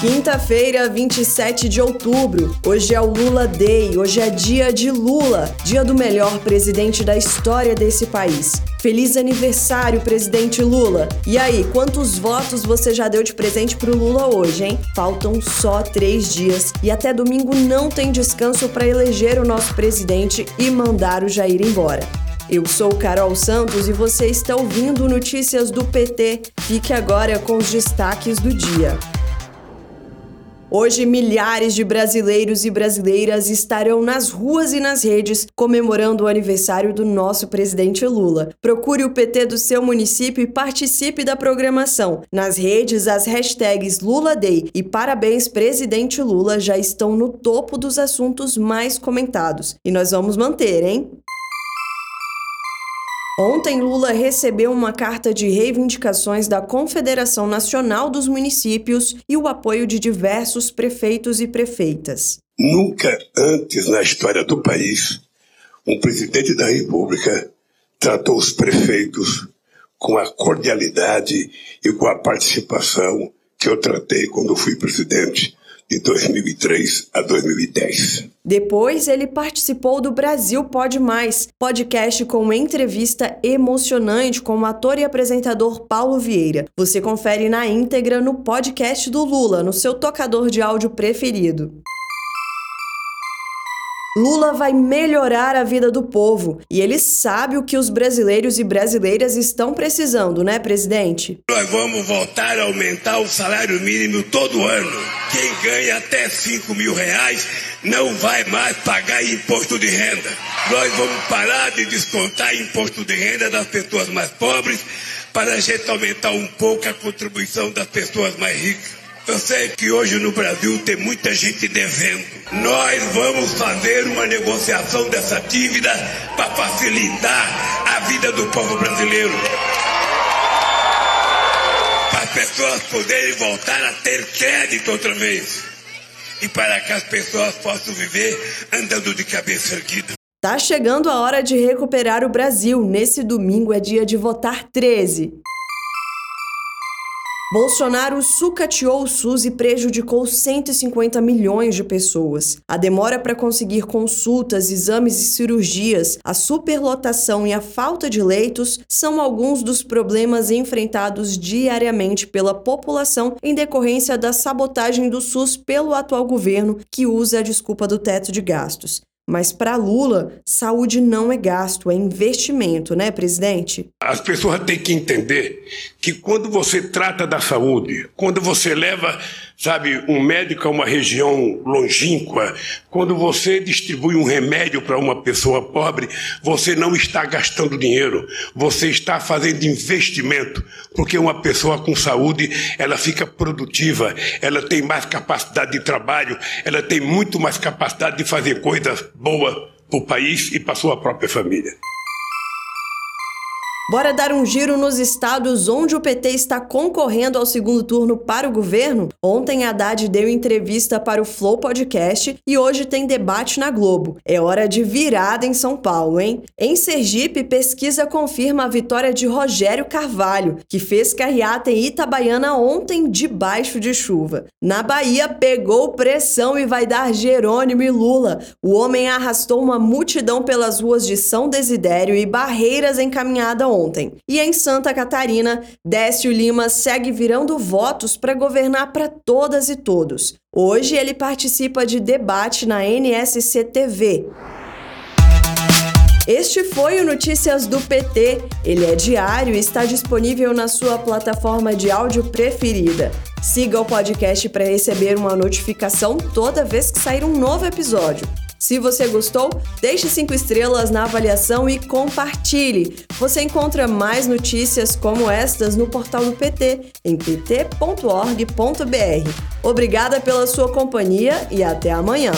Quinta-feira, 27 de outubro. Hoje é o Lula Day, hoje é dia de Lula, dia do melhor presidente da história desse país. Feliz aniversário, presidente Lula! E aí, quantos votos você já deu de presente pro Lula hoje, hein? Faltam só três dias e até domingo não tem descanso para eleger o nosso presidente e mandar o Jair embora. Eu sou Carol Santos e você está ouvindo Notícias do PT. Fique agora com os destaques do dia. Hoje, milhares de brasileiros e brasileiras estarão nas ruas e nas redes comemorando o aniversário do nosso presidente Lula. Procure o PT do seu município e participe da programação. Nas redes, as hashtags Lula Day e Parabéns Presidente Lula já estão no topo dos assuntos mais comentados. E nós vamos manter, hein? Ontem, Lula recebeu uma carta de reivindicações da Confederação Nacional dos Municípios e o apoio de diversos prefeitos e prefeitas. Nunca antes na história do país um presidente da República tratou os prefeitos com a cordialidade e com a participação que eu tratei quando fui presidente de 2003 a 2010. Depois, ele participou do Brasil Pode Mais, podcast com entrevista emocionante com o ator e apresentador Paulo Vieira. Você confere na íntegra no podcast do Lula, no seu tocador de áudio preferido. Lula vai melhorar a vida do povo e ele sabe o que os brasileiros e brasileiras estão precisando, né, presidente? Nós vamos voltar a aumentar o salário mínimo todo ano. Quem ganha até 5 mil reais não vai mais pagar imposto de renda. Nós vamos parar de descontar imposto de renda das pessoas mais pobres para a gente aumentar um pouco a contribuição das pessoas mais ricas. Eu sei que hoje no Brasil tem muita gente devendo. Nós vamos fazer uma negociação dessa dívida para facilitar a vida do povo brasileiro. Para as pessoas poderem voltar a ter crédito outra vez. E para que as pessoas possam viver andando de cabeça erguida. Tá chegando a hora de recuperar o Brasil. Nesse domingo é dia de votar 13. Bolsonaro sucateou o SUS e prejudicou 150 milhões de pessoas. A demora para conseguir consultas, exames e cirurgias, a superlotação e a falta de leitos são alguns dos problemas enfrentados diariamente pela população em decorrência da sabotagem do SUS pelo atual governo, que usa a desculpa do teto de gastos. Mas para Lula, saúde não é gasto, é investimento, né, presidente? As pessoas têm que entender que quando você trata da saúde, quando você leva, sabe, um médico a uma região longínqua, quando você distribui um remédio para uma pessoa pobre, você não está gastando dinheiro, você está fazendo investimento, porque uma pessoa com saúde, ela fica produtiva, ela tem mais capacidade de trabalho, ela tem muito mais capacidade de fazer coisas boas para o país e para sua própria família. Bora dar um giro nos estados onde o PT está concorrendo ao segundo turno para o governo? Ontem Haddad deu entrevista para o Flow Podcast e hoje tem debate na Globo. É hora de virada em São Paulo, hein? Em Sergipe, pesquisa confirma a vitória de Rogério Carvalho, que fez carreata em Itabaiana ontem debaixo de chuva. Na Bahia, pegou pressão e vai dar Jerônimo e Lula. O homem arrastou uma multidão pelas ruas de São Desidério e Barreiras encaminhada ontem ontem. E em Santa Catarina, Décio Lima segue virando votos para governar para todas e todos. Hoje ele participa de debate na NSC TV. Este foi o Notícias do PT. Ele é diário e está disponível na sua plataforma de áudio preferida. Siga o podcast para receber uma notificação toda vez que sair um novo episódio. Se você gostou, deixe cinco estrelas na avaliação e compartilhe. Você encontra mais notícias como estas no portal do PT, em pt.org.br. Obrigada pela sua companhia e até amanhã.